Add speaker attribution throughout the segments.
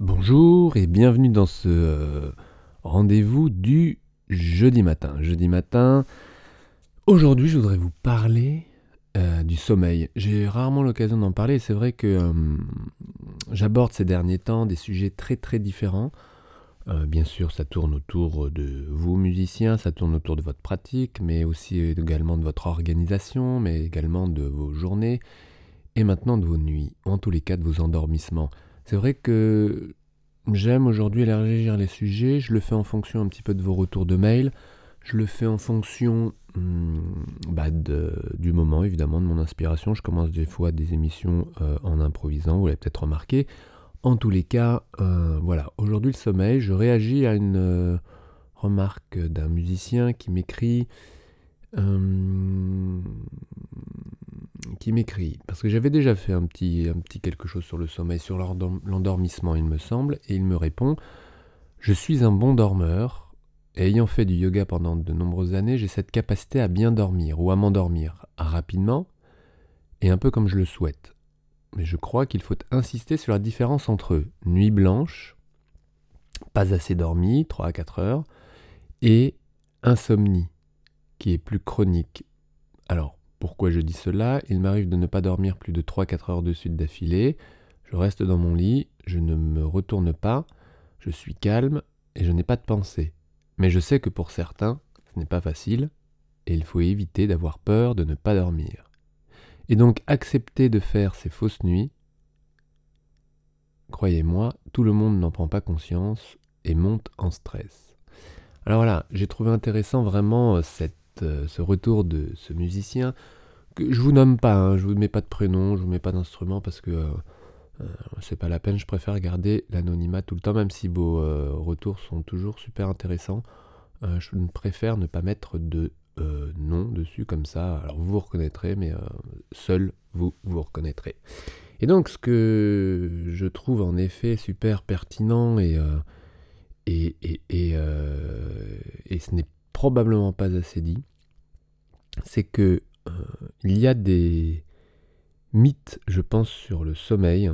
Speaker 1: Bonjour et bienvenue dans ce euh, rendez-vous du jeudi matin. Jeudi matin, aujourd'hui je voudrais vous parler euh, du sommeil. J'ai rarement l'occasion d'en parler c'est vrai que euh, j'aborde ces derniers temps des sujets très très différents. bien sûr, ça tourne autour de vous musiciens, ça tourne autour de votre pratique, mais aussi également de votre organisation, mais également de vos journées et maintenant de vos nuits, en tous les cas de vos endormissements. C'est vrai que j'aime aujourd'hui élargir les sujets, je le fais en fonction un petit peu de vos retours de mail, je le fais en fonction hmm, bah, du moment, évidemment, de mon inspiration. Je commence des fois des émissions euh, en improvisant, vous l'avez peut-être remarqué. En tous les cas, euh, voilà, aujourd'hui le sommeil, je réagis à une euh, remarque d'un musicien qui m'écrit qui m'écrit, parce que j'avais déjà fait un petit, quelque chose sur le sommeil, sur l'endormissement, il me semble, et il me répond Je suis un bon dormeur, et ayant fait du yoga pendant de nombreuses années, j'ai cette capacité à bien dormir, ou à m'endormir, rapidement, et un peu comme je le souhaite. Mais je crois qu'il faut insister sur la différence entre nuit blanche, pas assez dormi, 3 à 4 heures, et insomnie, qui est plus chronique. Alors, pourquoi je dis cela? Il m'arrive de ne pas dormir plus de 3-4 heures de suite d'affilée. Je reste dans mon lit, je ne me retourne pas, je suis calme et je n'ai pas de pensée. Mais je sais que pour certains, ce n'est pas facile et il faut éviter d'avoir peur de ne pas dormir. Et donc accepter de faire ces fausses nuits, croyez-moi, tout le monde n'en prend pas conscience et monte en stress. Alors voilà, j'ai trouvé intéressant vraiment euh, euh, ce retour de ce musicien. Que je vous nomme pas, hein, je vous mets pas de prénom, je vous mets pas d'instrument parce que euh, euh, c'est pas la peine. Je préfère garder l'anonymat tout le temps, même si vos retours sont toujours super intéressants. je préfère ne pas mettre de nom dessus comme ça. Alors vous vous reconnaîtrez, mais seul vous vous reconnaîtrez. Et donc ce que je trouve en effet super pertinent et, et, et, et ce n'est probablement pas assez dit, c'est que euh, il y a des mythes, je pense, sur le sommeil.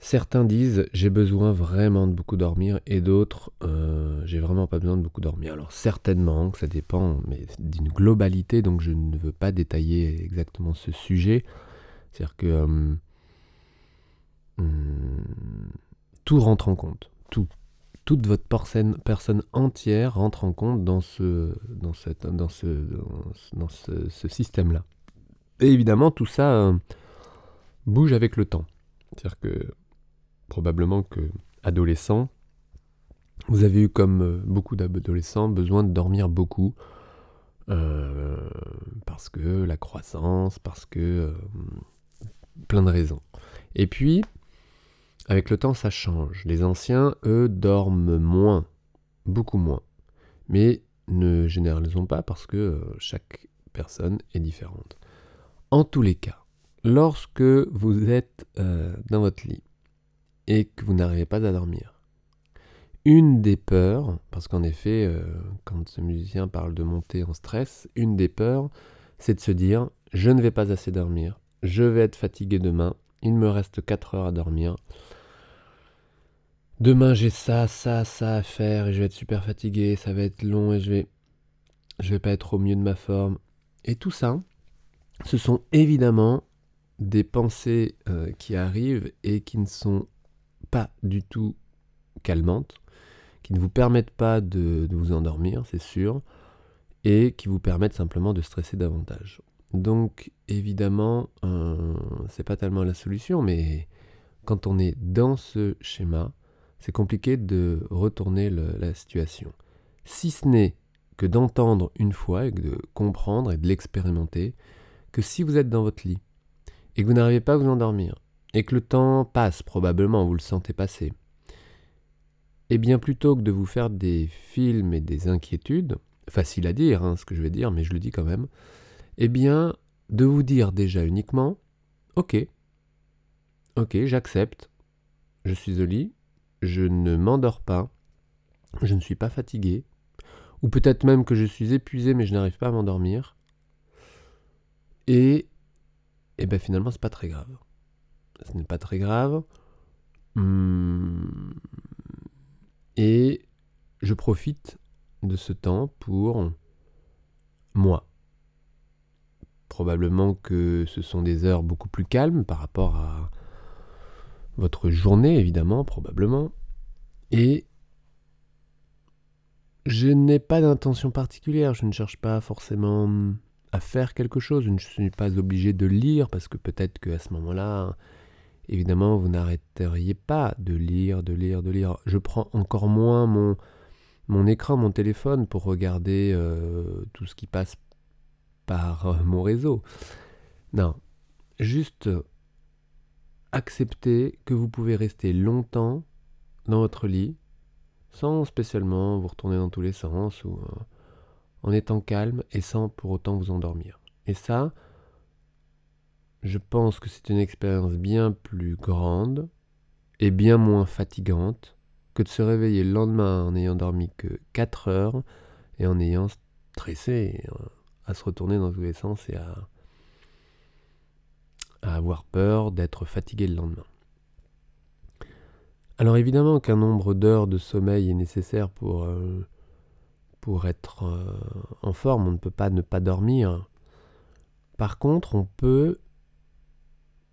Speaker 1: Certains disent j'ai besoin vraiment de beaucoup dormir et d'autres euh, j'ai vraiment pas besoin de beaucoup dormir. Alors certainement que ça dépend, mais d'une globalité, donc je ne veux pas détailler exactement ce sujet. C'est-à-dire que euh, hmm, tout rentre en compte, tout toute votre personne entière rentre en compte dans ce, système-là. Et évidemment, tout ça euh, bouge avec le temps. C'est-à-dire que probablement que adolescent, vous avez eu comme euh, beaucoup d'adolescents besoin de dormir beaucoup euh, parce que la croissance, parce que plein de raisons. Et puis, avec le temps, ça change. Les anciens, eux, dorment moins, beaucoup moins. Mais ne généralisons pas parce que euh, chaque personne est différente. En tous les cas, lorsque vous êtes euh, dans votre lit et que vous n'arrivez pas à dormir, une des peurs, parce qu'en effet, euh, quand ce musicien parle de monter en stress, une des peurs, c'est de se dire, je ne vais pas assez dormir, je vais être fatigué demain, il me reste 4 heures à dormir, Demain j'ai ça, ça, ça à faire et je vais être super fatigué, ça va être long et je vais je vais pas être au mieux de ma forme. Et tout ça, ce sont évidemment des pensées euh, qui arrivent et qui ne sont pas du tout calmantes, qui ne vous permettent pas de, vous endormir, c'est sûr, et qui vous permettent simplement de stresser davantage. Donc évidemment, euh, c'est pas tellement la solution, mais quand on est dans ce schéma, c'est compliqué de retourner la situation. Si ce n'est que d'entendre une fois et de comprendre et de l'expérimenter, que si vous êtes dans votre lit et que vous n'arrivez pas à vous endormir, et que le temps passe probablement, vous le sentez passer, eh bien plutôt que de vous faire des films et des inquiétudes, facile à dire hein, ce que je vais dire, mais je le dis quand même, eh bien de vous dire déjà uniquement, ok, ok, j'accepte, je suis au lit, je ne m'endors pas, je ne suis pas fatigué, ou peut-être même que je suis épuisé mais je n'arrive pas à m'endormir. Et, et ben finalement c'est pas très grave. Ce n'est pas très grave. Hum, et je profite de ce temps pour moi. Probablement que ce sont des heures beaucoup plus calmes par rapport à votre journée, évidemment, probablement. Et je n'ai pas d'intention particulière, je ne cherche pas forcément à faire quelque chose, je ne suis pas obligé de lire parce que peut-être qu'à ce moment-là, évidemment, vous n'arrêteriez pas de lire, de lire, de lire. Je prends encore moins mon, mon écran, mon téléphone pour regarder euh, tout ce qui passe par euh, mon réseau. Non, juste accepter que vous pouvez rester longtemps dans votre lit sans spécialement vous retourner dans tous les sens ou euh, en étant calme et sans pour autant vous endormir. Et ça, je pense que c'est une expérience bien plus grande et bien moins fatigante que de se réveiller le lendemain en n'ayant dormi que 4 heures et en ayant stressé euh, à se retourner dans tous les sens et à, à avoir peur d'être fatigué le lendemain. Alors évidemment qu'un nombre d'heures de sommeil est nécessaire pour, euh, être euh, en forme, on ne peut pas ne pas dormir. Par contre, on peut,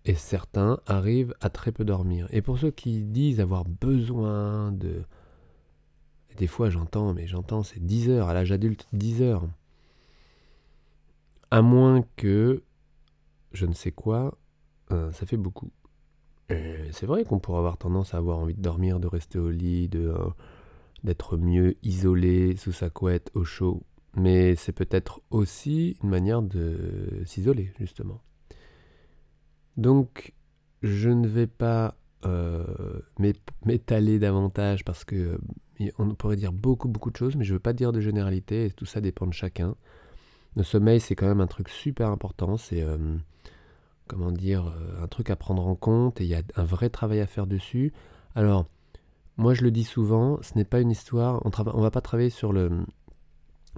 Speaker 1: et certains arrivent à très peu dormir. Et pour ceux qui disent avoir besoin de... Des fois j'entends, mais j'entends c'est 10 heures, à l'âge adulte 10 heures. À moins que, je ne sais quoi, euh, ça fait beaucoup. C'est vrai qu'on pourrait avoir tendance à avoir envie de dormir, de rester au lit, de euh, d'être mieux isolé sous sa couette au chaud. Mais c'est peut-être aussi une manière de s'isoler, justement. Donc, je ne vais pas euh, m'étaler davantage parce que on pourrait dire beaucoup, beaucoup de choses, mais je ne veux pas dire de généralité et tout ça dépend de chacun. Le sommeil, c'est quand même un truc super important. C'est comment dire, euh, un truc à prendre en compte et il y a un vrai travail à faire dessus. Alors, moi je le dis souvent, ce n'est pas une histoire, on ne va pas travailler sur le,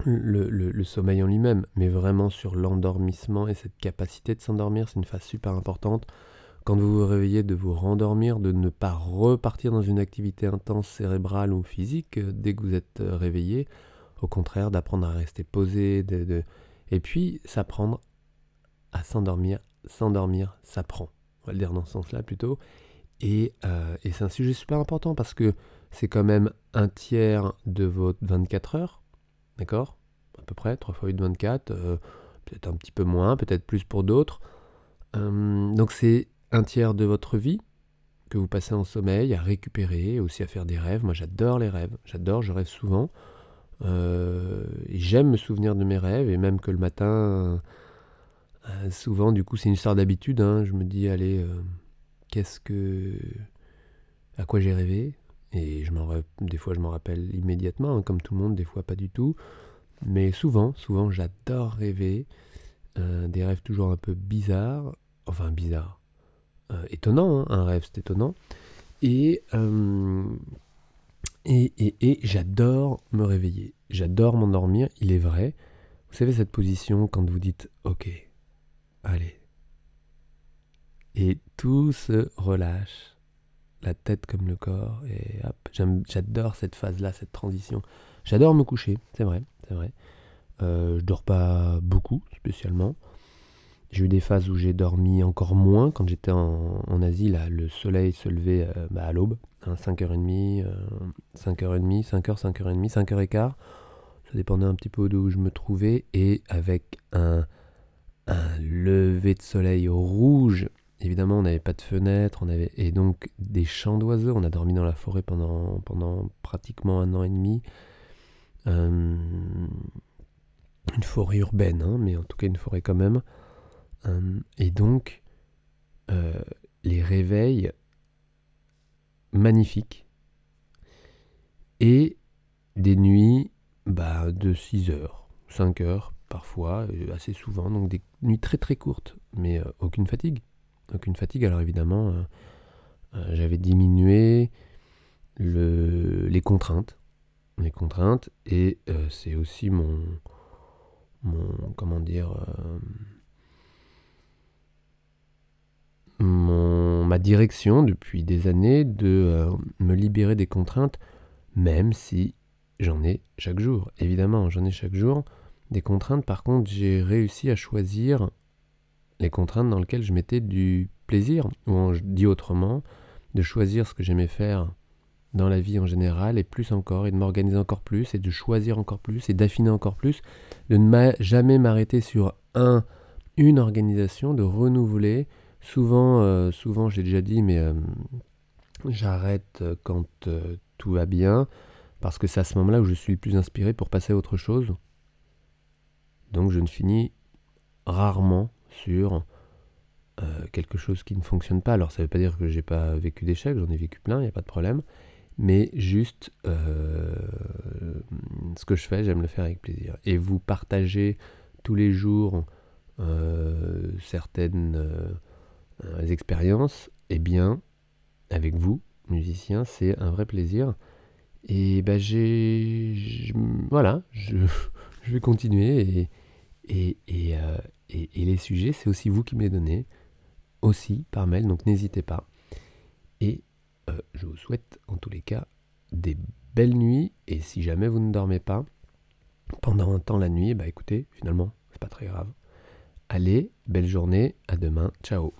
Speaker 1: le, sommeil en lui-même, mais vraiment sur l'endormissement et cette capacité de s'endormir, c'est une phase super importante. Quand vous vous réveillez, de vous rendormir, de ne pas repartir dans une activité intense cérébrale ou physique euh, dès que vous êtes euh, réveillé. Au contraire, d'apprendre à rester posé, de... et puis s'apprendre à s'endormir s'endormir s'apprend. On va le dire dans ce sens-là plutôt. Et, euh, et c'est un sujet super important parce que c'est quand même un tiers de votre 24 heures, d'accord? À peu près, 3 fois 8, 24, euh, peut-être un petit peu moins, peut-être plus pour d'autres. Euh, donc c'est un tiers de votre vie que vous passez en sommeil, à récupérer, aussi à faire des rêves. Moi j'adore les rêves, j'adore, je rêve souvent. et j'aime me souvenir de mes rêves, et même que le matin euh, souvent, du coup, c'est une histoire d'habitude. Hein. Je me dis, allez, euh, qu'est-ce que. à quoi j'ai rêvé? Et je des fois, je m'en rappelle immédiatement, hein, comme tout le monde, des fois pas du tout. Mais souvent, souvent, j'adore rêver. Euh, des rêves toujours un peu bizarres. Enfin, bizarres. étonnant, hein. un rêve, c'est étonnant. Et. et, et, et j'adore me réveiller. J'adore m'endormir, il est vrai. Vous savez cette position quand vous dites OK, allez. Et tout se relâche, la tête comme le corps, et hop, j'adore cette phase-là, cette transition. J'adore me coucher, c'est vrai, c'est vrai. Euh, je dors pas beaucoup, spécialement. J'ai eu des phases où j'ai dormi encore moins. Quand j'étais en, Asie, là, le soleil se levait euh, bah, à l'aube, 5h30, 5h30, 5h, 5h30, 5h15. Ça dépendait un petit peu d'où je me trouvais. Et avec un, un lever de soleil rouge. Évidemment, on n'avait pas de fenêtre, on avait et donc des chants d'oiseaux. On a dormi dans la forêt pendant, pratiquement un an et demi. Euh, une forêt urbaine, hein, mais en tout cas une forêt quand même. Euh, et donc, euh, les réveils magnifiques et des nuits bah, de 6 heures, 5 heures parfois, assez souvent, donc des nuits très très courtes, mais euh, aucune fatigue. Aucune fatigue, alors évidemment, euh, euh, j'avais diminué le, les contraintes. Les contraintes, et c'est aussi mon, mon. Comment dire. mon ma direction depuis des années de euh, me libérer des contraintes, même si j'en ai chaque jour. Évidemment, j'en ai chaque jour des contraintes. Par contre, j'ai réussi à choisir les contraintes dans lesquelles je mettais du plaisir, ou en dit autrement, de choisir ce que j'aimais faire dans la vie en général, et plus encore, et de m'organiser encore plus, et de choisir encore plus, et d'affiner encore plus, de ne jamais m'arrêter sur un, une organisation, de renouveler. Souvent, euh, souvent j'ai déjà dit, mais euh, j'arrête quand euh, tout va bien, parce que c'est à ce moment-là où je suis plus inspiré pour passer à autre chose. Donc je ne finis rarement sur euh, quelque chose qui ne fonctionne pas. Alors ça ne veut pas dire que j'ai pas vécu d'échecs, j'en ai vécu plein, il n'y a pas de problème. Mais juste euh, ce que je fais, j'aime le faire avec plaisir. Et vous partagez tous les jours euh, certaines expériences, eh bien, avec vous, musiciens, c'est un vrai plaisir. Et ben j'ai, voilà, je, je, vais continuer et, et, les sujets, c'est aussi vous qui me les donnez, aussi par mail, donc n'hésitez pas. Et euh, je vous souhaite en tous les cas des belles nuits, et si jamais vous ne dormez pas pendant un temps la nuit, bah écoutez, finalement, c'est pas très grave. Allez, belle journée, à demain, ciao